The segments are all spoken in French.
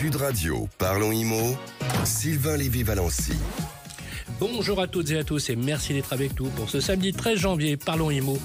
Sud Radio, parlons IMO, Sylvain Lévy-Valency. Bonjour à toutes et à tous et merci d'être avec nous pour ce samedi 13 janvier. Parlons IMO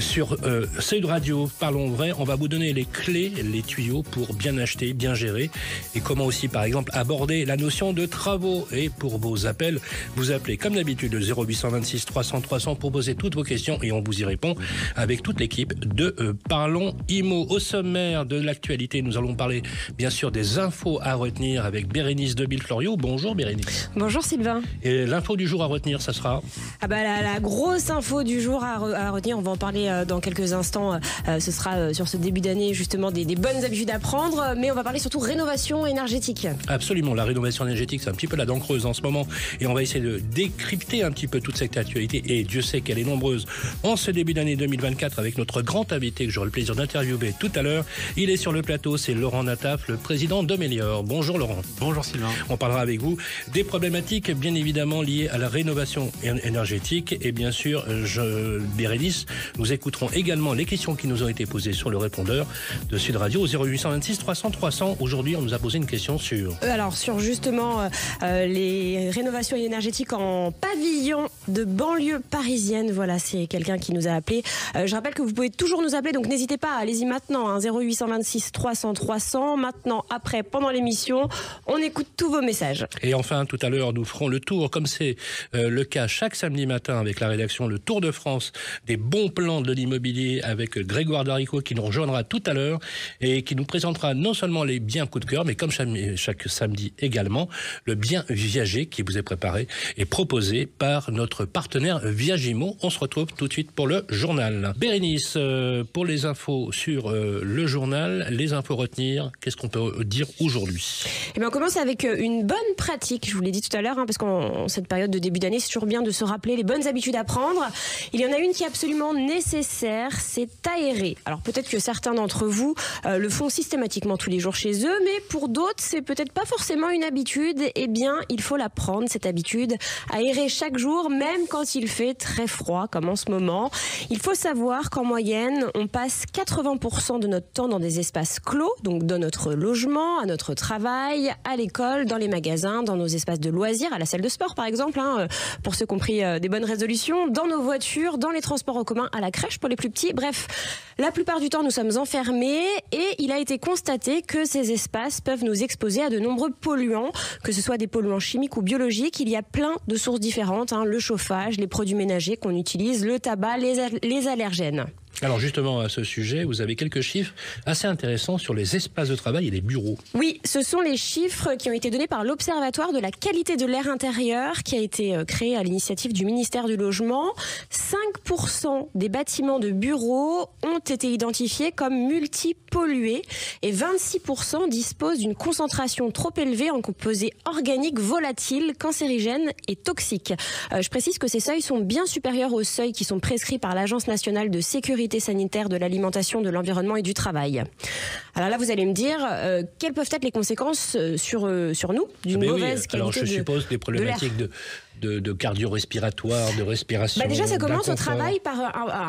sur euh, Sud Radio. Parlons vrai. On va vous donner les clés, les tuyaux pour bien acheter, bien gérer et comment aussi, par exemple, aborder la notion de travaux. Et pour vos appels, vous appelez comme d'habitude le 0826 300 300 pour poser toutes vos questions et on vous y répond avec toute l'équipe de euh, Parlons IMO. Au sommaire de l'actualité, nous allons parler bien sûr des infos à retenir avec Bérénice de Florio. Bonjour Bérénice. Bonjour Sylvain. Et l'info du jour à retenir, ça sera ah bah, la, grosse info du jour à, retenir, on va en parler euh, dans quelques instants. Euh, euh, ce sera sur ce début d'année justement des, bonnes habitudes à prendre, mais on va parler surtout rénovation énergétique. Absolument, la rénovation énergétique, c'est un petit peu la dent creuse en ce moment, et on va essayer de décrypter un petit peu toute cette actualité. Et Dieu sait qu'elle est nombreuse en ce début d'année 2024 avec notre grand invité que j'aurai le plaisir d'interviewer tout à l'heure. Il est sur le plateau, c'est Laurent Nataf, le président d'Omélior. Bonjour Laurent. Bonjour Sylvain. On parlera avec vous des problématiques bien évidemment liées à la rénovation énergétique. Et bien sûr, je, Bérénice, nous écouterons également les questions qui nous ont été posées sur le répondeur de Sud Radio au 0826 300 300. Aujourd'hui, on nous a posé une question sur... Euh, alors, sur justement euh, euh, les rénovations énergétiques en pavillon de banlieue parisienne. Voilà, c'est quelqu'un qui nous a appelé. je rappelle que vous pouvez toujours nous appeler, donc n'hésitez pas, allez-y maintenant, hein, 0826 300 300. Maintenant, après, pendant l'émission, on écoute tous vos messages. Et enfin, tout à l'heure, nous ferons le tour, comme c'est euh, le cas chaque samedi matin avec la rédaction Le Tour de France des bons plans de l'immobilier avec Grégoire Darico qui nous rejoindra tout à l'heure et qui nous présentera non seulement les biens coup de cœur, mais comme chaque, samedi également, le bien viager qui vous est préparé et proposé par notre partenaire Viagimo. On se retrouve tout de suite pour le journal. Bérénice, euh, pour les infos sur euh, le journal, les infos retenir, qu'est-ce qu'on peut dire aujourd'hui? Eh On commence avec une bonne pratique, je vous l'ai dit tout à l'heure, hein, parce qu'en cette période de début d'année, c'est toujours bien de se rappeler les bonnes habitudes à prendre. Il y en a une qui est absolument nécessaire, c'est aérer. Alors peut-être que certains d'entre vous euh, le font systématiquement tous les jours chez eux, mais pour d'autres, c'est peut-être pas forcément une habitude. Eh bien, il faut la prendre, cette habitude, aérer chaque jour, même quand il fait très froid, comme en ce moment. Il faut savoir qu'en moyenne, on passe 80% de notre temps dans des espaces clos, donc dans notre logement, à notre travail, à l'école, dans les magasins, dans nos espaces de loisirs, à la salle de sport par exemple. Hein, euh, pour ceux qui ont pris euh, des bonnes résolutions, dans nos voitures, dans les transports en commun, à la crèche pour les plus petits. Bref, la plupart du temps, nous sommes enfermés et il a été constaté que ces espaces peuvent nous exposer à de nombreux polluants, que ce soit des polluants chimiques ou biologiques. Il y a plein de sources différentes, hein, le chauffage, les produits ménagers qu'on utilise, le tabac, les allergènes. Alors justement à ce sujet, vous avez quelques chiffres assez intéressants sur les espaces de travail et les bureaux. Oui, ce sont les chiffres qui ont été donnés par l'Observatoire de la qualité de l'air intérieur qui a été euh, créé à l'initiative du ministère du Logement. 5% des bâtiments de bureaux ont été identifiés comme multipollués et 26% disposent d'une concentration trop élevée en composés organiques volatiles, cancérigènes et toxiques. Euh, je précise que ces seuils sont bien supérieurs aux seuils qui sont prescrits par l'Agence nationale de sécurité sanitaire de l'alimentation, de l'environnement et du travail. Alors là, vous allez me dire, euh, quelles peuvent être les conséquences euh, sur, euh, sur nous d'une ah ben mauvaise qualité Alors je suppose des problématiques de, de, de cardio-respiratoire, de respiration. Bah déjà, ça commence au travail par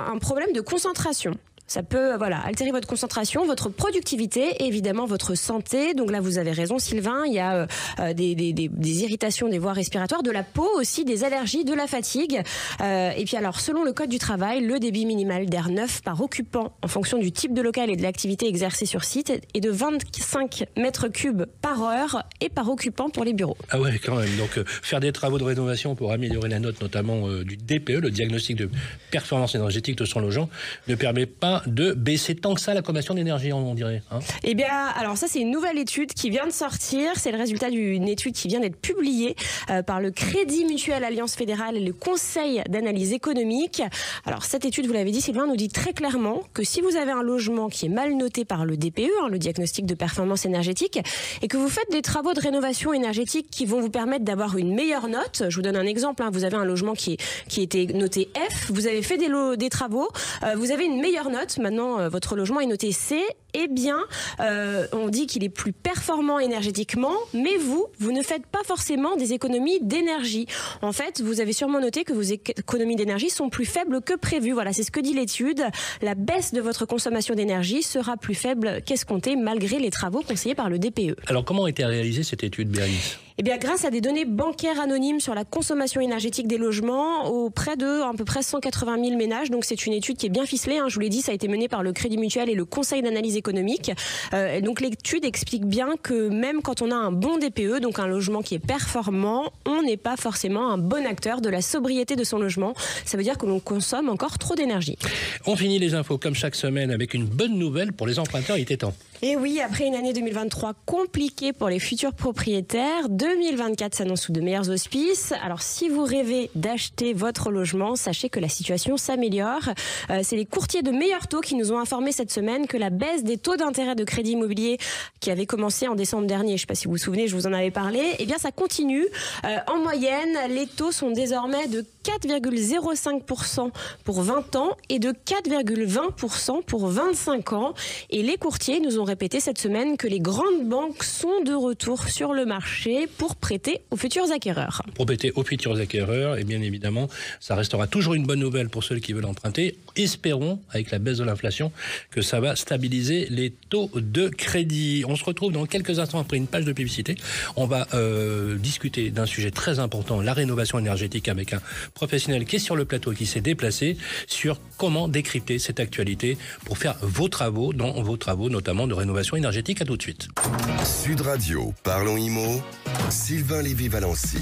un problème de concentration. Ça peut voilà altérer votre concentration, votre productivité et évidemment votre santé. Donc là, vous avez raison, Sylvain. Il y a euh, euh, des, irritations des voies respiratoires, de la peau aussi, des allergies, de la fatigue. Euh, et puis alors, selon le code du travail, le débit minimal d'air neuf par occupant en fonction du type de local et de l'activité exercée sur site est de 25 mètres cubes par heure et par occupant pour les bureaux. Ah ouais, quand même. Donc faire des travaux de rénovation pour améliorer la note, notamment du DPE, le diagnostic de performance énergétique de son logement, ne permet pas de baisser tant que ça la consommation d'énergie, on dirait. Hein eh bien, alors ça, c'est une nouvelle étude qui vient de sortir. C'est le résultat d'une étude qui vient d'être publiée euh, par le Crédit Mutuel Alliance Fédérale et le Conseil d'analyse économique. Alors, cette étude, vous l'avez dit, Sylvain, nous dit très clairement que si vous avez un logement qui est mal noté par le DPE, hein, le diagnostic de performance énergétique, et que vous faites des travaux de rénovation énergétique qui vont vous permettre d'avoir une meilleure note, je vous donne un exemple, hein, vous avez un logement qui, est, qui était noté F, vous avez fait des, des travaux, euh, vous avez une meilleure note, Maintenant, euh, votre logement est noté C. Eh bien, euh, on dit qu'il est plus performant énergétiquement, mais vous, vous ne faites pas forcément des économies d'énergie. En fait, vous avez sûrement noté que vos économies d'énergie sont plus faibles que prévu. Voilà, c'est ce que dit l'étude. La baisse de votre consommation d'énergie sera plus faible qu'escompté malgré les travaux conseillés par le DPE. Alors, comment a été réalisée cette étude, Bérénice? Eh bien, grâce à des données bancaires anonymes sur la consommation énergétique des logements auprès de à peu près 180 000 ménages. C'est une étude qui est bien ficelée. Hein. Je vous l'ai dit, ça a été mené par le Crédit Mutuel et le Conseil d'analyse économique. Euh, donc, l'étude explique bien que même quand on a un bon DPE, donc un logement qui est performant, on n'est pas forcément un bon acteur de la sobriété de son logement. Ça veut dire que l'on consomme encore trop d'énergie. On finit les infos comme chaque semaine avec une bonne nouvelle pour les emprunteurs. Il était temps. Et oui, après une année 2023 compliquée pour les futurs propriétaires, 2024 s'annonce sous de meilleurs auspices. Alors si vous rêvez d'acheter votre logement, sachez que la situation s'améliore. Euh, c'est les courtiers de meilleurs taux qui nous ont informé cette semaine que la baisse des taux d'intérêt de crédit immobilier qui avait commencé en décembre dernier, je ne sais pas si vous vous souvenez, je vous en avais parlé, eh bien ça continue. Euh, en moyenne, les taux sont désormais de 4,05% pour 20 ans et de 4,20% pour 25 ans. Et les courtiers nous ont répété cette semaine que les grandes banques sont de retour sur le marché pour prêter aux futurs acquéreurs. Pour prêter aux futurs acquéreurs, et bien évidemment, ça restera toujours une bonne nouvelle pour ceux qui veulent emprunter. Espérons, avec la baisse de l'inflation, que ça va stabiliser les taux de crédit. On se retrouve dans quelques instants après une page de publicité. On va euh, discuter d'un sujet très important, la rénovation énergétique, avec un professionnel qui est sur le plateau et qui s'est déplacé sur comment décrypter cette actualité pour faire vos travaux, dans vos travaux notamment de rénovation énergétique. À tout de suite. Sud Radio, parlons IMO, Sylvain Lévy-Valency.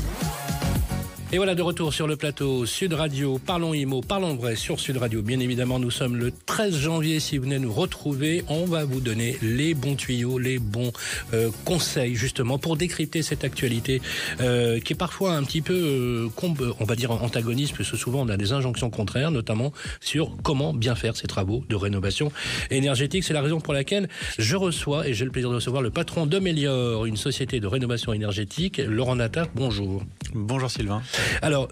Et voilà de retour sur le plateau Sud Radio, parlons IMO, parlons vrai sur Sud Radio. Bien évidemment, nous sommes le 13 janvier. Si vous venez nous retrouver, on va vous donner les bons tuyaux, les bons euh, conseils justement pour décrypter cette actualité euh, qui est parfois un petit peu, euh, on va dire antagoniste, parce que souvent on a des injonctions contraires, notamment sur comment bien faire ces travaux de rénovation énergétique. C'est la raison pour laquelle je reçois, et j'ai le plaisir de recevoir le patron de une société de rénovation énergétique, Laurent Natta. Bonjour. Bonjour Sylvain. Alors,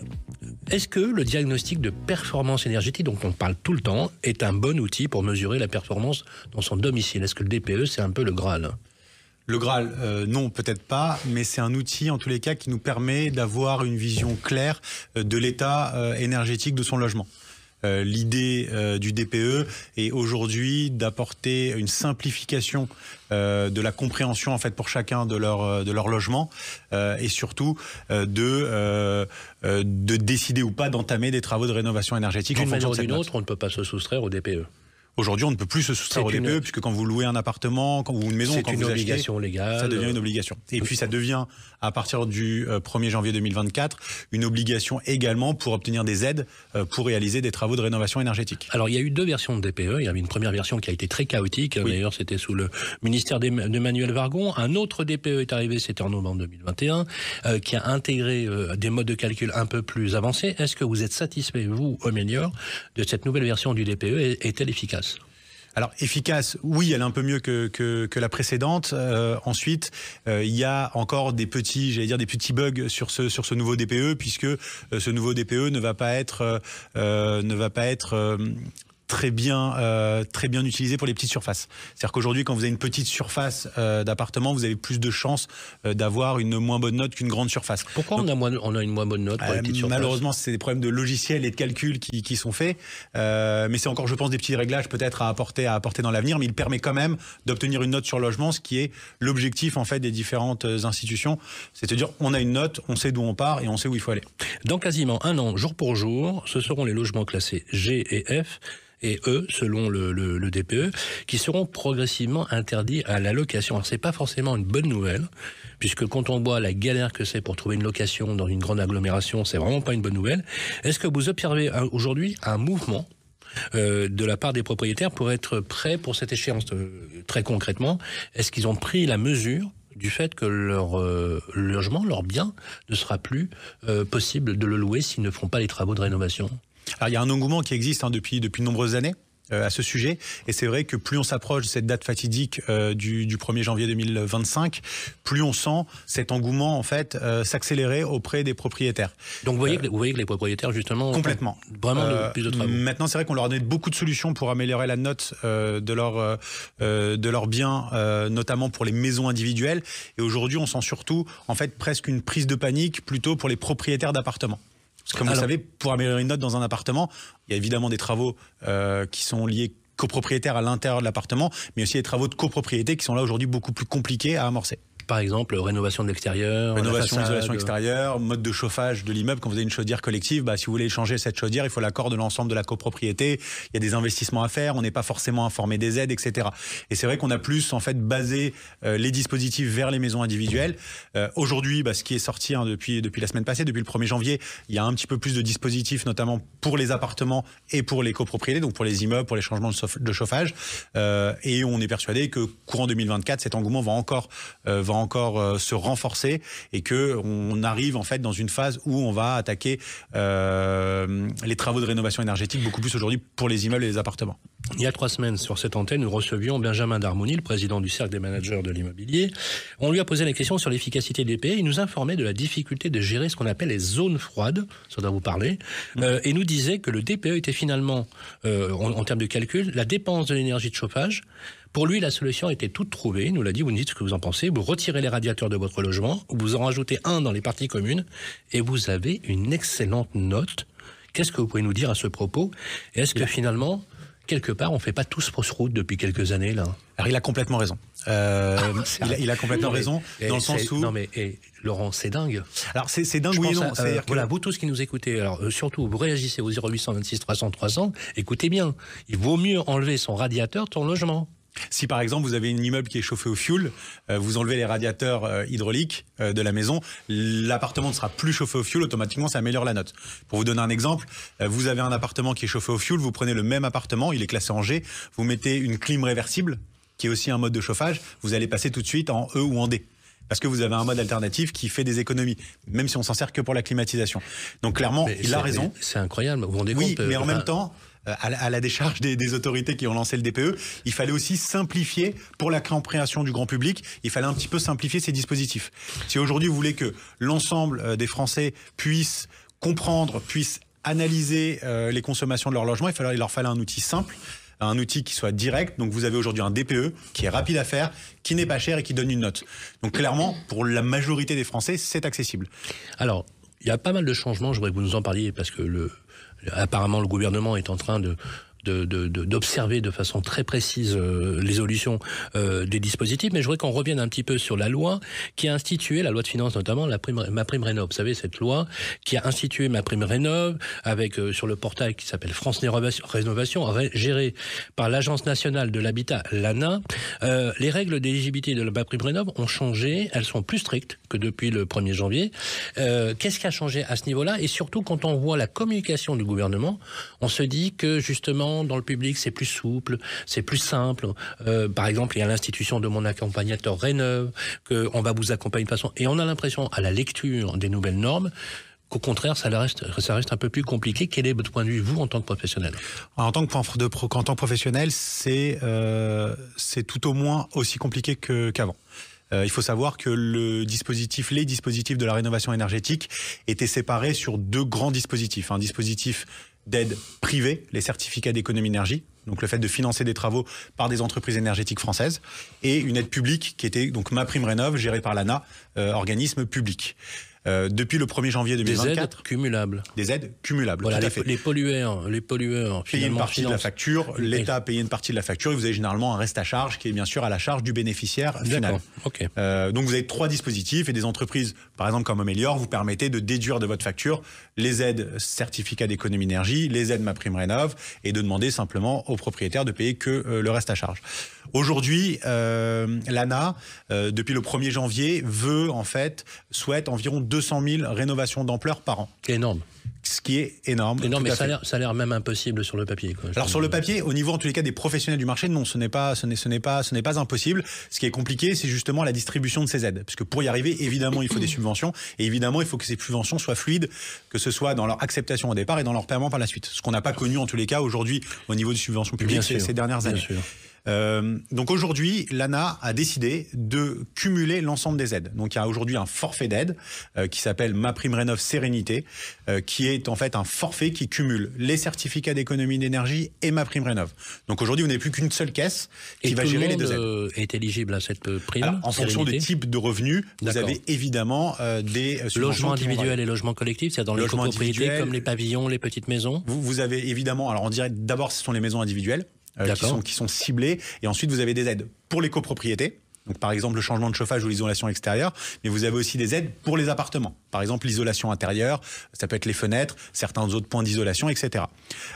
est-ce que le diagnostic de performance énergétique dont on parle tout le temps est un bon outil pour mesurer la performance dans son domicile? Est-ce que le DPE, c'est un peu le Graal? Le Graal, euh, non, peut-être pas, mais c'est un outil en tous les cas qui nous permet d'avoir une vision claire euh, de l'état euh, énergétique de son logement. Euh, l'idée euh, du DPE est aujourd'hui d'apporter une simplification euh, de la compréhension en fait pour chacun de leur de leur logement et surtout de de décider ou pas d'entamer des travaux de rénovation énergétique. D'une manière ou d'une autre, on ne peut pas se soustraire au DPE. Aujourd'hui, on ne peut plus se soustraire au DPE puisque quand vous louez un appartement ou une maison, quand une vous obligation légale. Ça devient une obligation. Et puis ça devient à partir du 1er euh, janvier 2024 une obligation également pour obtenir des aides euh, pour réaliser des travaux de rénovation énergétique. Alors il y a eu deux versions de DPE. Il y avait une première version qui a été très chaotique. D'ailleurs, c'était sous le ministère d'Emmanuel Vargon. Un autre DPE est arrivé, c'était en novembre 2021, euh, qui a intégré des modes de calcul un peu plus avancés. Est-ce que vous êtes satisfait, vous, Omenior, de cette nouvelle version du DPE Est-elle efficace? Alors efficace, oui, elle est un peu mieux que, que, la précédente. Euh, ensuite, euh, il y a encore des petits, j'allais dire des petits bugs sur ce sur ce nouveau DPE puisque euh, ce nouveau DPE ne va pas être ne va pas être très bien, euh, très bien utilisé pour les petites surfaces. C'est-à-dire qu'aujourd'hui, quand vous avez une petite surface euh, d'appartement, vous avez plus de chances euh, d'avoir une moins bonne note qu'une grande surface. Pourquoi on, a moins, on a une moins bonne note pour les petites surfaces? Malheureusement, c'est des problèmes de logiciel et de calcul qui, qui sont faits. mais c'est encore, je pense, des petits réglages peut-être à apporter, à apporter dans l'avenir. Mais il permet quand même d'obtenir une note sur logement, ce qui est l'objectif en fait des différentes institutions. C'est-à-dire, on a une note, on sait d'où on part et on sait où il faut aller. Dans quasiment un an, jour pour jour, ce seront les logements classés G et F et eux, selon le, DPE, qui seront progressivement interdits à la location. Alors c'est pas forcément une bonne nouvelle, puisque quand on voit la galère que c'est pour trouver une location dans une grande agglomération, c'est vraiment pas une bonne nouvelle. Est-ce que vous observez aujourd'hui un mouvement euh, de la part des propriétaires pour être prêts pour cette échéance euh, Très concrètement, est-ce qu'ils ont pris la mesure du fait que leur euh, logement, leur bien, ne sera plus possible de le louer s'ils ne font pas les travaux de rénovation? Alors, il y a un engouement qui existe hein, depuis, depuis de nombreuses années. à ce sujet. Et c'est vrai que plus on s'approche de cette date fatidique du, du, 1er janvier 2025, plus on sent cet engouement en fait s'accélérer auprès des propriétaires. Donc vous voyez, que, vous voyez que les propriétaires justement complètement vraiment de, plus de travaux. Maintenant, c'est vrai qu'on leur a donné beaucoup de solutions pour améliorer la note de leur de leurs biens, notamment pour les maisons individuelles. Et aujourd'hui, on sent surtout en fait presque une prise de panique plutôt pour les propriétaires d'appartements. Parce que comme vous savez, pour améliorer une note dans un appartement, il y a évidemment des travaux euh, qui sont liés copropriétaires à l'intérieur de l'appartement, mais aussi des travaux de copropriété qui sont là aujourd'hui beaucoup plus compliqués à amorcer par exemple, rénovation de l'extérieur, rénovation, isolation extérieure, mode de chauffage de l'immeuble. Quand vous avez une chaudière collective, bah, si vous voulez changer cette chaudière, il faut l'accord de l'ensemble de la copropriété. Il y a des investissements à faire. On n'est pas forcément informé des aides, etc. Et c'est vrai qu'on a plus en fait basé euh, les dispositifs vers les maisons individuelles. Euh, Aujourd'hui, bah, ce qui est sorti hein, depuis depuis la semaine passée, depuis le 1er janvier, il y a un petit peu plus de dispositifs, notamment pour les appartements et pour les copropriétés, donc pour les immeubles, pour les changements de chauffage. Euh, et on est persuadé que courant 2024, cet engouement va encore va encore euh, se renforcer et que on arrive en fait dans une phase où on va attaquer euh, les travaux de rénovation énergétique beaucoup plus aujourd'hui pour les immeubles et les appartements. Il y a trois semaines, sur cette antenne, nous recevions Benjamin Darmoni, le président du Cercle des managers de l'immobilier. On lui a posé la question sur l'efficacité des pays. Il nous informait de la difficulté de gérer ce qu'on appelle les zones froides, ça doit vous parler, mmh. euh, et nous disait que le DPE était finalement, euh, en, termes de calcul, la dépense de l'énergie de chauffage. Pour lui, la solution était toute trouvée. Il nous l'a dit, vous nous dites ce que vous en pensez. Vous retirez les radiateurs de votre logement, vous en rajoutez un dans les parties communes, et vous avez une excellente note. Qu'est-ce que vous pouvez nous dire à ce propos? Est-ce que finalement, quelque part, on ne fait pas tous fausse route depuis quelques années là? Alors il a complètement raison. Euh, ah, il, a, complètement raison dans le sens où. Non mais Laurent, c'est dingue. Alors c'est dingue oui et non. Euh, voilà, vous tous qui nous écoutez, alors euh, surtout vous réagissez au 0826 300 300. Écoutez bien, il vaut mieux enlever son radiateur, ton logement. Si par exemple vous avez un immeuble qui est chauffé au fioul, euh, vous enlevez les radiateurs euh, hydrauliques euh, de la maison, l'appartement ne sera plus chauffé au fioul, automatiquement ça améliore la note. Pour vous donner un exemple, vous avez un appartement qui est chauffé au fioul, vous prenez le même appartement, il est classé en G, vous mettez une clim réversible, qui est aussi un mode de chauffage, vous allez passer tout de suite en E ou en D parce que vous avez un mode alternatif qui fait des économies, même si on s'en sert que pour la climatisation. Donc clairement, il a raison. C'est incroyable. Vous vous rendez oui, compte mais en même temps, euh, à la, décharge des, autorités qui ont lancé le DPE, il fallait aussi simplifier pour la compréhension du grand public. Il fallait un petit peu simplifier ces dispositifs. Si aujourd'hui vous voulez que l'ensemble euh, des Français puissent comprendre, puissent analyser euh, les consommations de leur logement, il, fallait, il leur fallait un outil simple un outil qui soit direct. Donc vous avez aujourd'hui un DPE qui est rapide à faire, qui n'est pas cher et qui donne une note. Donc clairement, pour la majorité des Français, c'est accessible. Alors, il y a pas mal de changements, je voudrais que vous nous en parliez parce que le, apparemment le gouvernement est en train de d'observer de, façon très précise euh, l'évolution euh, des dispositifs. Mais je voudrais qu'on revienne un petit peu sur la loi qui a institué, la loi de finances notamment, la prime, ma prime rénov. Vous savez, cette loi qui a institué ma prime rénov avec euh, sur le portail qui s'appelle France Rénovation, géré par l'Agence nationale de l'habitat, l'ANA. Euh, les règles d'éligibilité de ma prime rénov ont changé. Elles sont plus strictes que depuis le 1er janvier. Qu'est-ce qui a changé à ce niveau-là? Et surtout, quand on voit la communication du gouvernement, on se dit que justement dans le public, c'est plus souple, c'est plus simple. Euh, par exemple, il y a l'institution de mon accompagnateur Réneuve, qu'on va vous accompagner de façon... Et on a l'impression, à la lecture des nouvelles normes, qu'au contraire, ça reste, ça reste un peu plus compliqué. Quel est votre point de vue, vous, en tant que professionnel? En tant que, en tant que professionnel, c'est euh, tout au moins aussi compliqué qu'avant. Euh, il faut savoir que le dispositif, les dispositifs de la rénovation énergétique étaient séparés sur deux grands dispositifs. Un dispositif d'aide privée, les certificats d'économie d'énergie, donc le fait de financer des travaux par des entreprises énergétiques françaises, et une aide publique qui était donc ma prime rénov, gérée par l'ANA, euh, organisme public. Euh, depuis le 1er janvier 2024. Des aides cumulables. Des aides cumulables. Voilà, les, les, pollueurs, les pollueurs. Payer une partie de la facture, l'État paye une partie de la facture et vous avez généralement un reste à charge qui est bien sûr à la charge du bénéficiaire final. Okay. Euh, donc vous avez trois dispositifs et des entreprises, par exemple comme Améliore, vous permettez de déduire de votre facture les aides certificats d'économie d'énergie, les aides ma prime rénov et de demander simplement aux propriétaires de payer que euh, le reste à charge. Aujourd'hui, euh, l'ANA, euh, depuis le 1er janvier, veut en fait, souhaite environ 200 000 rénovations d'ampleur par an. Énorme. ce qui est énorme. Énorme, mais ça a l'air- même impossible sur le papier. Quoi. Alors sur le papier, au niveau en tous les cas des professionnels du marché, non, ce n'est pas, ce n'est, ce n'est pas, ce n'est pas impossible. Ce qui est compliqué, c'est justement la distribution de ces aides, parce que pour y arriver, évidemment, il faut des subventions, et évidemment, il faut que ces subventions soient fluides, que ce soit dans leur acceptation au départ et dans leur paiement par la suite. Ce qu'on n'a pas connu en tous les cas aujourd'hui au niveau des subventions Bien publiques ces, ces dernières bien années. sûr. Euh, donc aujourd'hui, l'ANA a décidé de cumuler l'ensemble des aides. Donc il y a aujourd'hui un forfait d'aide euh, qui s'appelle Ma Prime Rénov Sérénité, euh, qui est en fait un forfait qui cumule les certificats d'économie d'énergie et Ma Prime Rénov. Donc aujourd'hui, vous n'avez plus qu'une seule caisse qui Et va tout gérer le les deux aides. euh, est éligible à cette euh, prime. Alors, en fonction du sérénité. type de revenus, vous avez évidemment euh, des euh, subventions Logement qui vont individuel varier. et logement collectif, c'est-à-dire dans les copropriétés comme les pavillons, les petites maisons. Vous, vous avez évidemment, alors on dirait d'abord ce sont les maisons individuelles euh, qui, sont, qui sont ciblées, et ensuite vous avez des aides pour les copropriétés. Donc par exemple le changement de chauffage ou l'isolation extérieure, mais vous avez aussi des aides pour les appartements. Par exemple l'isolation intérieure, ça peut être les fenêtres, certains autres points d'isolation, etc.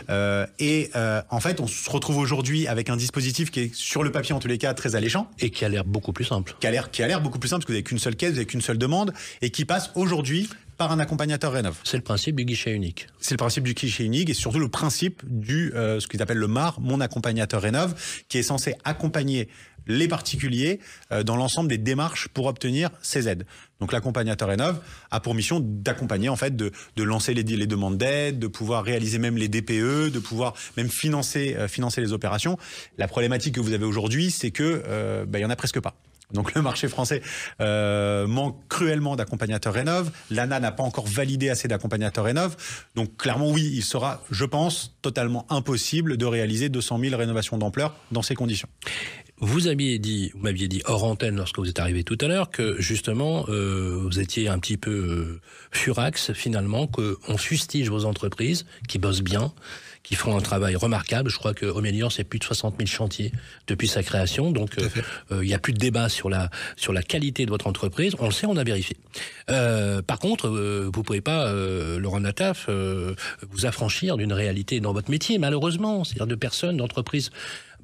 Euh, et euh, en fait, on se retrouve aujourd'hui avec un dispositif qui est sur le papier en tous les cas très alléchant, Et qui a l'air beaucoup plus simple. qui a l'air qui a l'air beaucoup plus simple parce que vous n'avez qu'une seule caisse, vous n'avez qu'une seule demande, et qui passe aujourd'hui par un accompagnateur rénov. C'est le principe du guichet unique. C'est le principe du guichet unique et surtout le principe du euh, ce qu'ils appellent le MAR, mon accompagnateur rénov, qui est censé accompagner les particuliers euh, dans l'ensemble des démarches pour obtenir ces aides. Donc l'accompagnateur rénov a pour mission d'accompagner en fait, de, de lancer les, les demandes d'aide, de pouvoir réaliser même les DPE, de pouvoir même financer euh, financer les opérations. La problématique que vous avez aujourd'hui, c'est que euh, bah, il y en a presque pas. Donc le marché français euh, manque cruellement d'accompagnateurs rénov. L'ANA n'a pas encore validé assez d'accompagnateurs rénov. Donc clairement oui, il sera, je pense, totalement impossible de réaliser 200 000 rénovations d'ampleur dans ces conditions. Vous aviez dit, m'aviez dit hors antenne lorsque vous êtes arrivé tout à l'heure que justement euh, vous étiez un petit peu euh, furax finalement, que on fustige vos entreprises qui bossent bien, qui font un travail remarquable. Je crois que Omelior c'est plus de 60 000 chantiers depuis sa création, donc euh, euh, il n'y a plus de débat sur la sur la qualité de votre entreprise. On le sait, on a vérifié. Euh, par contre, euh, vous pouvez pas, euh, Laurent Nataf, euh, vous affranchir d'une réalité dans votre métier, malheureusement, c'est-à-dire de personnes, d'entreprises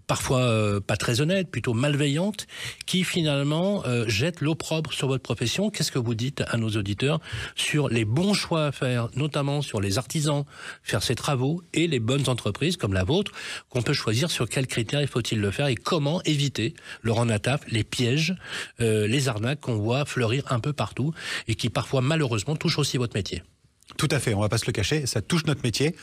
parfois euh, pas très honnêtes, plutôt malveillantes, qui finalement euh, jettent l'opprobre sur votre profession. Qu'est-ce que vous dites à nos auditeurs sur les bons choix à faire, notamment sur les artisans, faire ces travaux, et les bonnes entreprises comme la vôtre, qu'on peut choisir sur quels critères il faut-il le faire et comment éviter, Laurent Nataf, les pièges, euh, les arnaques qu'on voit fleurir un peu partout et qui parfois malheureusement touchent aussi votre métier. Tout à fait, on va pas se le cacher, ça touche notre métier.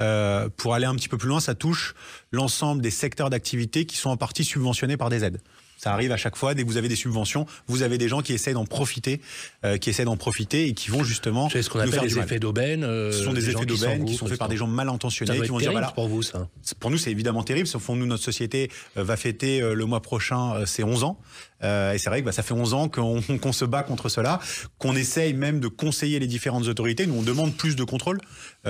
Euh, pour aller un petit peu plus loin, ça touche l'ensemble des secteurs d'activité qui sont en partie subventionnés par des aides. Ça arrive à chaque fois, dès que vous avez des subventions, vous avez des gens qui essaient d'en profiter, euh, qui essaient d'en profiter et qui vont justement C'est ce qu'on appelle mal. effets d'aubaine. euh, Ce sont des, effets d'aubaine qui sont faits par des gens mal intentionnés qui vont dire terrible voilà, pour vous, ça. pour nous, c'est évidemment terrible. Sauf que nous, notre société euh, va fêter le mois prochain ses 11 ans. Euh, et c'est vrai que bah, ça fait 11 ans qu'on se bat contre cela, qu'on essaye même de conseiller les différentes autorités. Nous, on demande plus de contrôle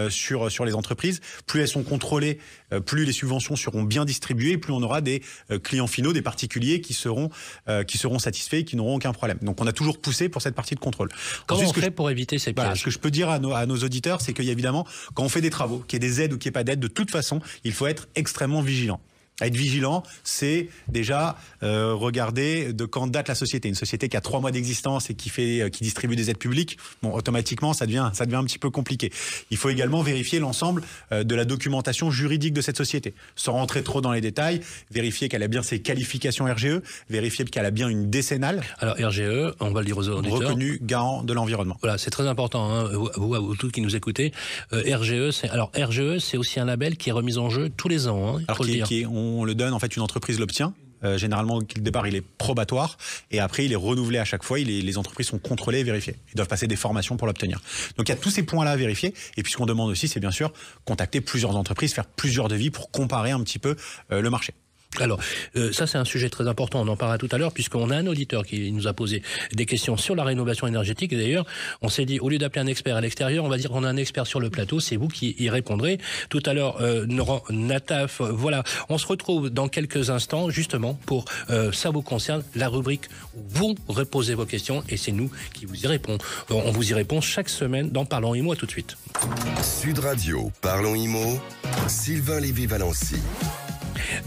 sur, sur les entreprises. Plus elles sont contrôlées, euh, plus les subventions seront bien distribuées, plus on aura des euh, clients finaux, des particuliers qui seront, euh, qui seront satisfaits et qui n'auront aucun problème. Donc on a toujours poussé pour cette partie de contrôle. Comment Ensuite, on fait pour éviter ces voilà, pièges ce que je peux dire à nos, à nos auditeurs, c'est qu'il y a évidemment, quand on fait des travaux, qu'il y ait des aides ou qu'il n'y ait pas d'aide, de toute façon, il faut être extrêmement vigilant. Être vigilant, c'est déjà euh, regarder de quand date la société. Une société qui a trois mois d'existence et qui fait, euh, qui distribue des aides publiques, bon, automatiquement, ça devient, ça devient un petit peu compliqué. Il faut également vérifier l'ensemble euh, de la documentation juridique de cette société, sans rentrer trop dans les détails. Vérifier qu'elle a bien ses qualifications RGE, vérifier qu'elle a bien une décennale Alors RGE, on va le dire aux auditeurs. reconnue garant de l'environnement. Voilà, c'est très important. Hein, vous, à vous tous qui nous écoutez, RGE, c'est alors RGE, c'est aussi un label qui est remis en jeu tous les ans. Hein, Alors faut le qui est- dire. qui est- on le donne en fait une entreprise l'obtient. Euh, généralement, au départ, il est probatoire et après, il est renouvelé à chaque fois. Les entreprises sont contrôlées et vérifiées. Ils doivent passer des formations pour l'obtenir. Donc, il y a tous ces points-là à vérifier. Et puis, ce qu'on demande aussi, c'est bien sûr contacter plusieurs entreprises, faire plusieurs devis pour comparer un petit peu euh, le marché. Alors, euh, ça c'est un sujet très important, on en parlera tout à l'heure, puisqu'on a un auditeur qui nous a posé des questions sur la rénovation énergétique. D'ailleurs, on s'est dit, au lieu d'appeler un expert à l'extérieur, on va dire qu'on a un expert sur le plateau, c'est vous qui y répondrez. Tout à l'heure, euh, Nataf, euh, voilà, on se retrouve dans quelques instants, justement, pour, ça vous concerne, la rubrique où vous reposez vos questions, et c'est nous qui vous y répondons. Euh, On vous y répond chaque semaine dans Parlons et moi tout de suite. Sud Radio, parlons IMO, Sylvain Lévy-Valency.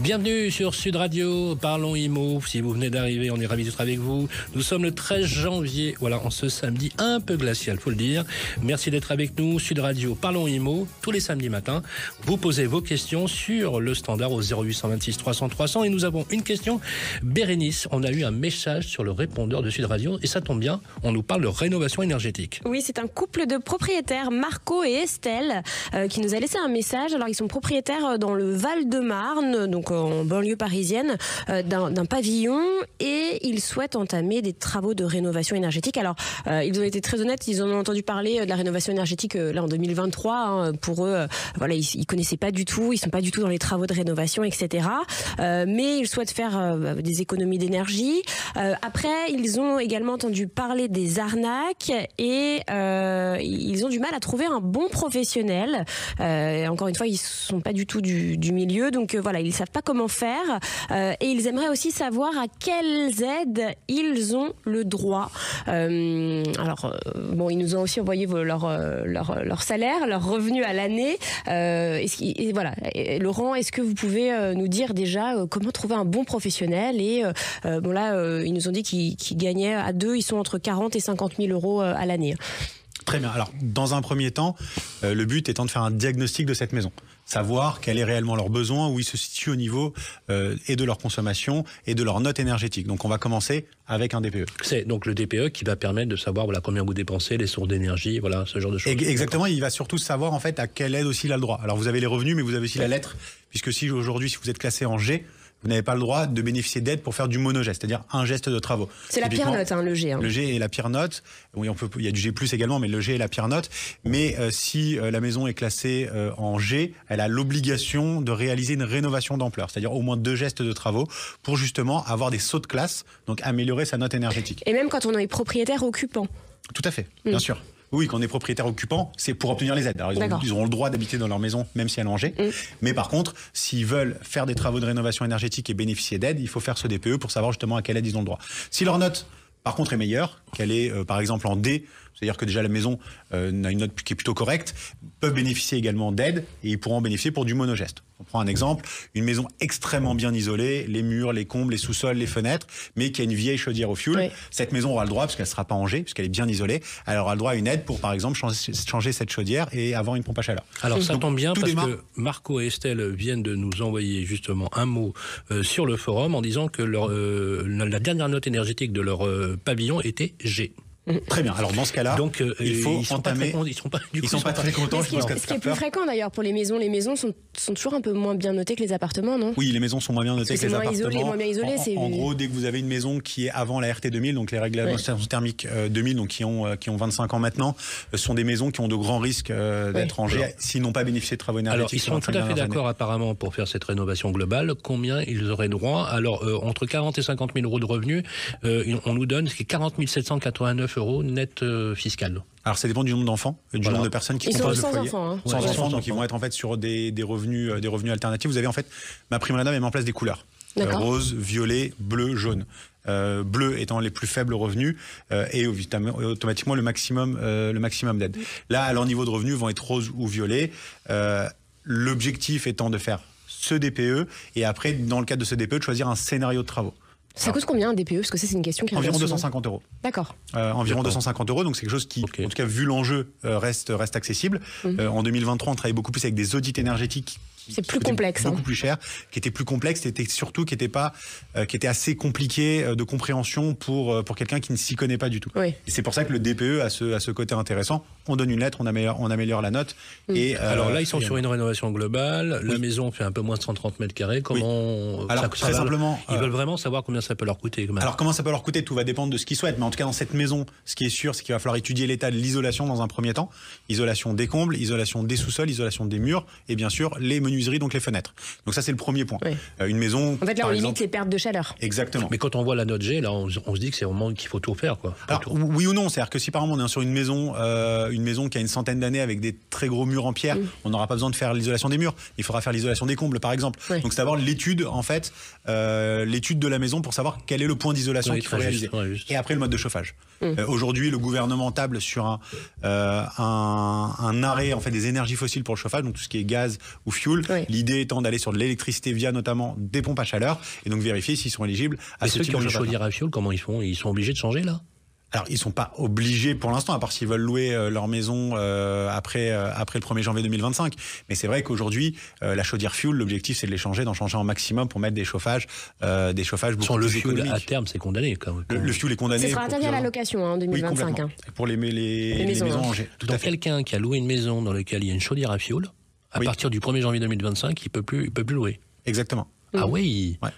Bienvenue sur Sud Radio, parlons IMO. Si vous venez d'arriver, on est ravis d'être avec vous. Nous sommes le 13 janvier, voilà, en ce samedi un peu glacial, faut le dire. Merci d'être avec nous, Sud Radio, parlons IMO, tous les samedis matins. Vous posez vos questions sur le standard au 0826 300 300 et nous avons une question. Bérénice, on a eu un message sur le répondeur de Sud Radio et ça tombe bien, on nous parle de rénovation énergétique. Oui, c'est un couple de propriétaires, Marco et Estelle, euh, qui nous a laissé un message. Alors, ils sont propriétaires dans le Val-de-Marne, donc en banlieue parisienne, euh, d'un pavillon et ils souhaitent entamer des travaux de rénovation énergétique. Alors, euh, ils ont été très honnêtes, ils ont entendu parler de la rénovation énergétique là en 2023. Hein. pour eux, voilà, ils, ils connaissaient pas du tout, ils sont pas du tout dans les travaux de rénovation, etc. mais ils souhaitent faire des économies d'énergie. après, ils ont également entendu parler des arnaques et ils ont du mal à trouver un bon professionnel. encore une fois, ils sont pas du tout du, du milieu, donc voilà, ils savent pas comment faire euh, et ils aimeraient aussi savoir à quelles aides ils ont le droit. Euh, alors euh, bon, ils nous ont aussi envoyé leur leur, leur salaire, leur revenu à l'année. et voilà, Laurent, est-ce que vous pouvez nous dire déjà comment trouver un bon professionnel Et bon là, ils nous ont dit qu'ils gagnaient à deux, ils sont entre 40 et 50 000 euros à l'année. Très bien. Alors, dans un premier temps, le but étant de faire un diagnostic de cette maison savoir quel est réellement leur besoin, où ils se situent au niveau euh, et de leur consommation et de leur note énergétique. Donc on va commencer avec un DPE. C'est donc le DPE qui va permettre de savoir voilà combien vous dépensez, les sources d'énergie, voilà ce genre de choses. Exactement, il va surtout savoir en fait à quelle aide aussi il a le droit. Alors vous avez les revenus, mais vous avez aussi la lettre, puisque si aujourd'hui si vous êtes classé en G, vous n'avez pas le droit de bénéficier d'aide pour faire du monogeste, c'est-à-dire un geste de travaux. C'est la pire note, hein, le G. Hein. Le G est la pire note. Oui, on peut, il y a du G également, mais le G est la pire note. Mais euh, si euh, la maison est classée euh, en G, elle a l'obligation de réaliser une rénovation d'ampleur, c'est-à-dire au moins deux gestes de travaux pour justement avoir des sauts de classe, donc améliorer sa note énergétique. Et même quand on est propriétaire occupant. Tout à fait, bien mm. sûr. Oui, quand on est propriétaire occupant, c'est pour obtenir les aides. Alors, ils, auront le droit d'habiter dans leur maison, même si elle est en G. Mm. Mais par contre, s'ils veulent faire des travaux de rénovation énergétique et bénéficier d'aide, il faut faire ce DPE pour savoir justement à quelle aide ils ont le droit. Si leur note par contre est meilleure, qu'elle est euh, par exemple en D, c'est-à-dire que déjà la maison euh, a une note qui est plutôt correcte, peuvent bénéficier également d'aide et ils pourront bénéficier pour du monogeste. On prend un exemple, une maison extrêmement bien isolée, les murs, les combles, les sous-sols, les fenêtres, mais qui a une vieille chaudière au fioul. Cette maison aura le droit, parce qu'elle ne sera pas en G, puisqu'elle est bien isolée, elle aura le droit à une aide pour, par exemple, changer, cette chaudière et avoir une pompe à chaleur. Alors ça tombe bien parce que Marco et Estelle viennent de nous envoyer justement un mot euh, sur le forum en disant que leur, euh, la dernière note énergétique de leur pavillon était G. Très bien. Alors dans ce cas-là, donc euh, il faut ils entamer. Sont ils sont pas, du coup, ils sont pas très contents. Ce qui, ce qui est plus fréquent d'ailleurs pour les maisons, les maisons sont, sont, toujours un peu moins bien notées que les appartements, non? Oui, les maisons sont moins bien notées que, les appartements. Isolé, moins bien isolées, en, en, gros, dès que vous avez une maison qui est avant la RT 2000, donc les règlements thermiques 2000, donc qui ont euh, qui ont 25 ans maintenant, ce sont des maisons qui ont de grands risques euh, d'être en G s'ils n'ont pas bénéficié de travaux énergétiques. Alors ils sont tout à fait d'accord apparemment pour faire cette rénovation globale. Combien ils auraient droit? Alors entre 40 et 50 000 euros de revenus, on nous donne ce qui est 40 789 euros net fiscale alors ça dépend du nombre d'enfants, du nombre de personnes qui composent le foyer. Enfants, hein. Sans enfants, donc ils vont être en fait sur des, des revenus, euh, des revenus alternatifs. Vous avez en fait, ma prime dame met en place des couleurs euh, rose, violet, bleu, jaune. Euh, bleu étant les plus faibles revenus euh, et automatiquement le maximum, euh, le maximum d'aide. Là, à leur niveau de revenus, vont être rose ou violet. L'objectif étant de faire ce DPE et après, dans le cadre de ce DPE, de choisir un scénario de travaux. Ça coûte combien un DPE Parce que ça, c'est une question qui Environ 250 euros. D'accord. Euh, environ 250 euros, donc c'est quelque chose qui, en tout cas, vu l'enjeu, euh, reste, reste accessible. Mhm. Euh, en 2023, on travaille beaucoup plus avec des audits énergétiques c'est plus complexe. Beaucoup hein. plus cher, qui était plus complexe, était surtout qui était pas, euh, qui était assez compliqué euh, de compréhension pour euh, pour quelqu'un qui ne s'y connaît pas du tout. Oui. Et c'est pour ça que le DPE a ce a ce côté intéressant. On donne une lettre, on améliore on améliore la note. Mm. Et alors là, ils sont sur une rénovation globale. La maison fait un peu moins de 130 mètres carrés. Comment Alors très simplement, ils veulent vraiment savoir combien ça peut leur coûter. Alors comment ça peut leur coûter? Tout va dépendre de ce qu'ils souhaitent. Mais en tout cas, dans cette maison, ce qui est sûr, c'est qu'il va falloir étudier l'état de l'isolation dans un premier temps. Isolation des combles, isolation des sous-sols, isolation des murs, et bien sûr les menuiseries, donc les fenêtres. Donc ça, c'est le premier point. Euh, une maison. En fait, là, on limite les pertes de chaleur. Exactement. Mais quand on voit la note G, là, on, se dit que c'est au moment qu'il faut tout faire, quoi. Alors, oui ou non, c'est-à-dire que si par exemple on est sur une maison, euh, une maison qui a une centaine d'années avec des très gros murs en pierre, mm. on n'aura pas besoin de faire l'isolation des murs. Il faudra faire l'isolation des combles, par exemple. Donc c'est d'abord l'étude, en fait, euh, l'étude de la maison pour savoir quel est le point d'isolation qu'il faut réaliser. Et après le mode de chauffage. Mm. Aujourd'hui, le gouvernement table sur un, un, un, arrêt en fait des énergies fossiles pour le chauffage, donc tout ce qui est gaz ou fuel, fuel. Oui. L'idée étant d'aller sur de l'électricité via notamment des pompes à chaleur et donc vérifier s'ils sont éligibles à Et ce ceux type qui ont une chaudière à fioul, comment ils font? Ils sont obligés de changer là? Alors, ils sont pas obligés pour l'instant, à part s'ils veulent louer euh, leur maison euh, après euh, après le 1er janvier 2025. Mais c'est vrai qu'aujourd'hui, euh, la chaudière fuel, l'objectif c'est de les changer, d'en changer en maximum pour mettre des chauffages, euh, des chauffages beaucoup Sans le fuel, économiques. à terme, c'est condamné. Quand même. Le, le fuel est condamné. Ce sera pour interdit à la location hein, en Oui, 2025. complètement. hein. Pour les, les, les, les maisons, maisons, hein. en G, tout Donc quelqu'un qui a loué une maison dans laquelle il y a une chaudière à fioul, à Oui. partir du 1er janvier 2025, il peut plus, il peut plus louer. Exactement. Ah oui. Ouais.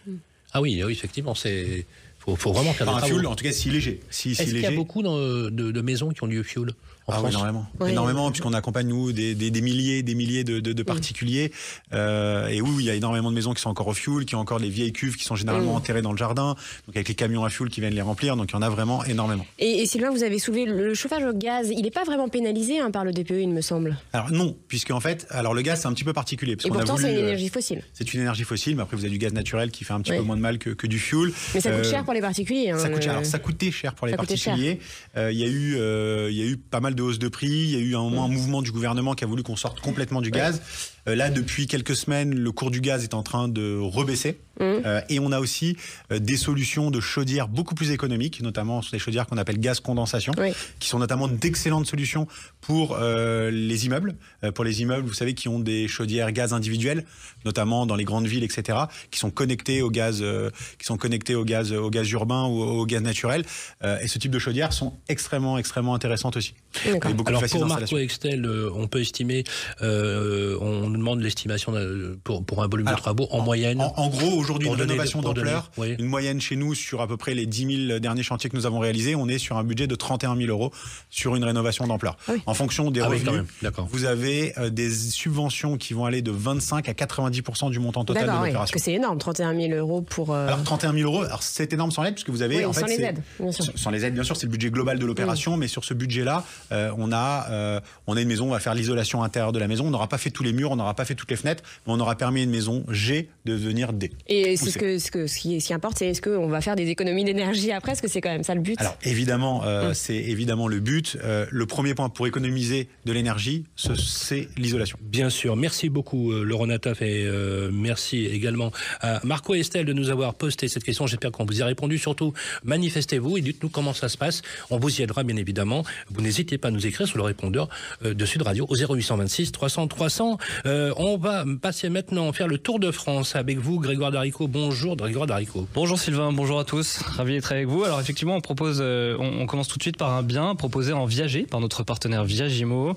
Ah oui, oui, effectivement, c'est faut, faut vraiment faire Enfin, des un travaux. fuel, en tout cas, si léger. Si, si Est-ce qu'il y a beaucoup dans- de, de maisons qui ont lieu fuel en Ah oui, France? énormément. Oui. énormément, puisqu'on accompagne, nous, des, des, des milliers des milliers de, de, de particuliers. Euh, et oui, oui, il y a énormément de maisons qui sont encore au fuel, qui ont encore des vieilles cuves qui sont généralement Mm. enterrées dans le jardin, donc avec les camions à fuel qui viennent les remplir. Donc il y en a vraiment énormément. Et, et Sylvain, vous avez soulevé le chauffage au gaz. Il n'est pas vraiment pénalisé hein, par le DPE, il me semble. Alors non, puisque en fait, alors le gaz c'est un petit peu particulier. Parce Et pourtant, c'est une euh, énergie fossile. C'est une énergie fossile, mais après vous avez du gaz naturel qui fait un petit Oui. peu moins de mal que, que du fuel. Mais ça coûte Euh, cher pour les particuliers. hein, Ça coûte cher. le- Alors, ça coûtait cher pour les Ça particuliers. Euh, Il y a eu, euh, y a eu pas mal de hausses de prix. Il y a eu un, moment un mouvement du gouvernement qui a voulu qu'on sorte complètement du gaz. Euh, là, depuis quelques semaines, le cours du gaz est en train de rebaisser. Euh, et on a aussi euh, des solutions de chaudières beaucoup plus économiques, notamment sur des chaudières qu'on appelle gaz condensation, Oui. qui sont notamment d'excellentes solutions pour euh, les immeubles. Euh, pour les immeubles, vous savez, qui ont des chaudières gaz individuelles, notamment dans les grandes villes, etc., qui sont connectés au gaz, euh, qui sont connectés au gaz, au gaz urbain ou au gaz naturel. Euh, et ce type de chaudières sont extrêmement, extrêmement intéressantes aussi. Beaucoup Alors plus faciles pour. Marco Excel, euh, on peut estimer, euh, on nous demande l'estimation de- pour, pour un volume Alors, de travaux en, moyenne. En, en gros, aujourd'hui, Pour une rénovation d'ampleur, oui. une moyenne chez nous sur à peu près les 10 000 derniers chantiers que nous avons réalisés, on est sur un budget de 31 000 euros sur une rénovation d'ampleur. Ah oui. En fonction des Ah revenus, vous avez euh, des subventions qui vont aller de 25 à 90% du montant total de oui, parce l'opération. que c'est énorme, 31 000 euros pour. euh, Alors 31 000 euros, c'est énorme sans l'aide puisque vous avez Oui, en fait sans les aides, bien sûr. Sans les aides bien sûr, c'est le budget global de l'opération, mais sur ce budget-là, euh, on a euh, on a une maison, on va faire l'isolation intérieure de la maison, on n'aura pas fait tous les murs, on n'aura pas fait toutes les fenêtres, mais on aura permis à une maison G de devenir D. Et c'est ce, que, ce, que, ce, qui, ce qui importe, c'est est-ce qu'on va faire des économies d'énergie après? Est-ce que c'est quand même ça le but? Alors évidemment, euh, Mm. c'est évidemment le but. Euh, le premier point pour économiser de l'énergie, ce- c'est l'isolation. Bien sûr, merci beaucoup euh, Laurent Nataf et euh, merci également à Marco et Estelle de nous avoir posté cette question. J'espère qu'on vous y a répondu. Surtout, manifestez-vous et dites-nous comment ça se passe. On vous y aidera bien évidemment. Vous n'hésitez pas à nous écrire sur le répondeur euh, de Sud Radio au 0826 300 300. Euh, on va passer maintenant faire le tour de France avec vous, Grégoire Darico. Bonjour Grégoire Darico. Bonjour Sylvain, bonjour à tous, ravi d'être avec vous. Alors effectivement, on propose, euh, on, on commence tout de suite par un bien proposé en viager par notre partenaire Viagimo.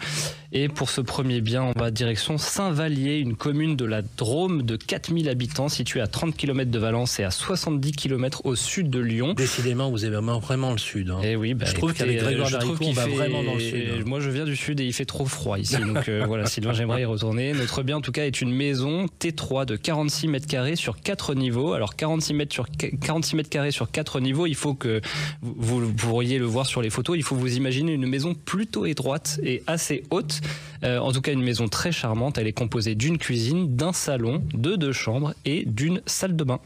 Et pour ce premier bien, on va direction Saint-Vallier, une commune de la Drôme de 4000 habitants située à 30 km de Valence et à 70 km au sud de Lyon. Décidément, vous avez vraiment, le sud. hein. Et oui, bah, Je trouve qu'avec Grégoire Darico, on va fait- vraiment dans le sud, hein. Moi, je viens du sud et il fait trop froid ici. Donc euh, voilà, Sylvain, j'aimerais y retourner. Notre bien, en tout cas, est une maison T3 de 46 mètres carrés sur 4 niveaux. Alors 46 mètres sur 46 mètres carrés sur 4 niveaux. Il faut que vous pourriez le voir sur les photos. Il faut vous imaginer une maison plutôt étroite et assez haute. Euh, en tout cas, une maison très charmante. Elle est composée d'une cuisine, d'un salon, de deux chambres et d'une salle de bain.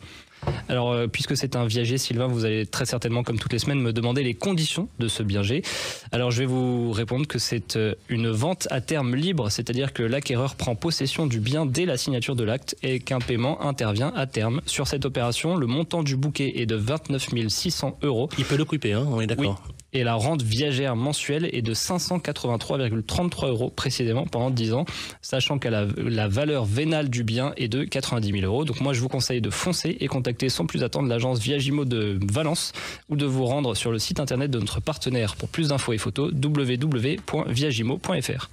Alors, euh, puisque c'est un viager, Sylvain, vous allez très certainement, comme toutes les semaines, me demander les conditions de ce viager. Alors, je vais vous répondre que c'est euh, une vente à terme libre, c'est-à-dire que l'acquéreur prend possession du bien dès la signature de l'acte et qu'un paiement intervient à terme. Sur cette opération, le montant du bouquet est de 29 600 euros Il peut l'occuper, hein, on est d'accord. Et la rente viagère mensuelle est de 583,33 euros précisément pendant 10 ans, sachant que la, la valeur vénale du bien est de 90 000 euros. Donc moi, je vous conseille de foncer et contacter sans plus attendre l'agence Viagimo de Valence ou de vous rendre sur le site internet de notre partenaire pour plus d'infos et photos www.viagimo.fr.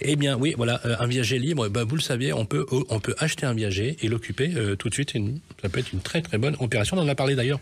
Eh bien, oui, voilà, euh, un viager libre, bah, vous le savez, on peut, euh, on peut acheter un viager et l'occuper euh, tout de suite. Ça peut être une très très bonne opération. On en a parlé d'ailleurs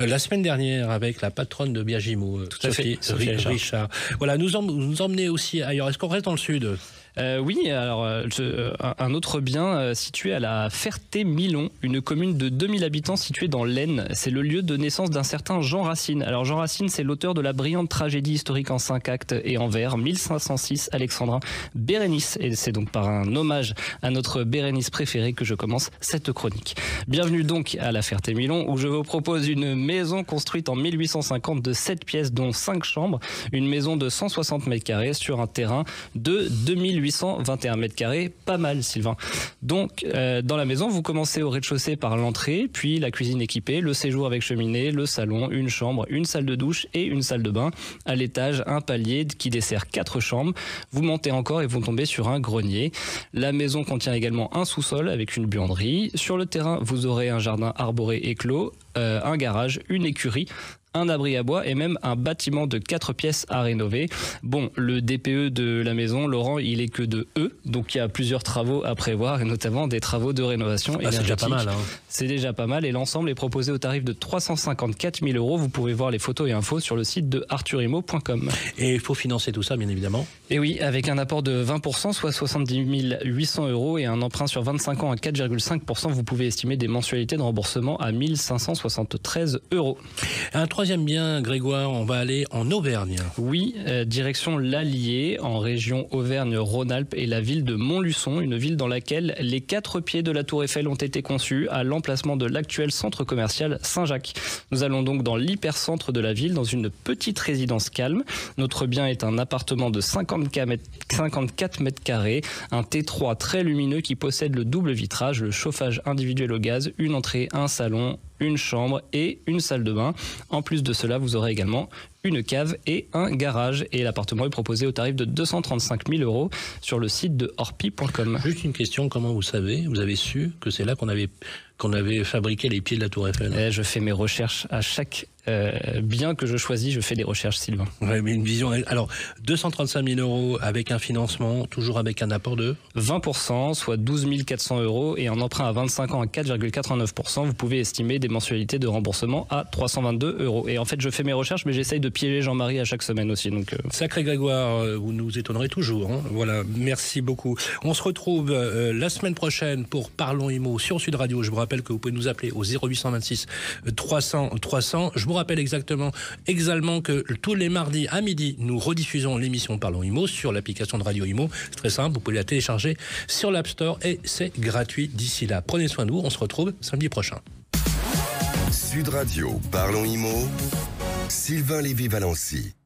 la semaine dernière avec la patronne de Biagimo, euh, Sophie, Sophie Richard. Richard. Voilà, nous emmener aussi ailleurs. Est-ce qu'on reste dans le sud? Euh, oui, alors euh, euh, un- autre bien euh, situé à la Ferté-Milon, une commune de 2000 habitants située dans l'Aisne. C'est le lieu de naissance d'un certain Jean Racine. Alors Jean Racine, c'est l'auteur de la brillante tragédie historique en cinq actes et en vers 1506 Alexandrin Bérénice. Et c'est donc par un hommage à notre Bérénice préférée que je commence cette chronique. Bienvenue donc à la Ferté-Milon où je vous propose une maison construite en 1850 de 7 pièces dont 5 chambres, une maison de 160 mètres carrés sur un terrain de 2800 821 mètres carrés, pas mal Sylvain. Donc euh, dans la maison, vous commencez au rez-de-chaussée par l'entrée, puis la cuisine équipée, le séjour avec cheminée, le salon, une chambre, une salle de douche et une salle de bain. À l'étage, un palier qui dessert quatre chambres. Vous montez encore et vous tombez sur un grenier. La maison contient également un sous-sol avec une buanderie. Sur le terrain, vous aurez un jardin arboré et clos, euh, un garage, une écurie, un abri à bois et même un bâtiment de quatre pièces à rénover. Bon, le DPE de la maison, Laurent, il est que de E, donc il y a plusieurs travaux à prévoir et notamment des travaux de rénovation Ah, c'est déjà pas mal. hein. C'est déjà pas mal et l'ensemble est proposé au tarif de 354 000 euros. Vous pouvez voir les photos et infos sur le site de arthurimo.com. Et il faut financer tout ça, bien évidemment. Et oui, avec un apport de 20%, soit 70 800 euros et un emprunt sur 25 ans à 4,5%, vous pouvez estimer des mensualités de remboursement à 1573 euros. Un troisième bien, Grégoire, on va aller en Auvergne. Oui, euh, direction l'Allier, en région Auvergne-Rhône-Alpes et la ville de Montluçon, une ville dans laquelle les quatre pieds de la Tour Eiffel ont été conçus à l'emplacement de l'actuel centre commercial Saint-Jacques. Nous allons donc dans l'hypercentre de la ville, dans une petite résidence calme. Notre bien est un appartement de 54 mètres, 54 mètres carrés, un T3 très lumineux qui possède le double vitrage, le chauffage individuel au gaz, une entrée, un salon, une chambre et une salle de bain. En plus de cela, vous aurez également une cave et un garage. Et l'appartement est proposé au tarif de 235 000 euros sur le site de orpi.com. Juste une question, comment vous savez, vous avez su que c'est là qu'on avait, qu'on avait fabriqué les pieds de la Tour Eiffel Eh, Je fais mes recherches à chaque euh, bien que je choisis, je fais des recherches, Sylvain. Ouais, mais une vision. Alors, 235 000 euros avec un financement, toujours avec un apport de? 20%, soit 12 400 euros, et un emprunt à 25 ans à 4,89%, vous pouvez estimer des mensualités de remboursement à 322 euros. Et en fait, je fais mes recherches, mais j'essaye de piéger Jean-Marie à chaque semaine aussi. Donc, euh, Sacré Grégoire, euh, vous nous étonnerez toujours. hein. Voilà, merci beaucoup. On se retrouve euh, la semaine prochaine pour Parlons Imo sur Sud Radio. Je vous rappelle que vous pouvez nous appeler au 0826 300 300. Je vous rappelle exactement, exalement que tous les mardis à midi, nous rediffusons l'émission Parlons Imo sur l'application de Radio Imo. C'est très simple, vous pouvez la télécharger sur l'App Store et c'est gratuit d'ici là. Prenez soin de vous, on se retrouve samedi prochain. Sud Radio, parlons IMO. Sylvain Lévy-Valency.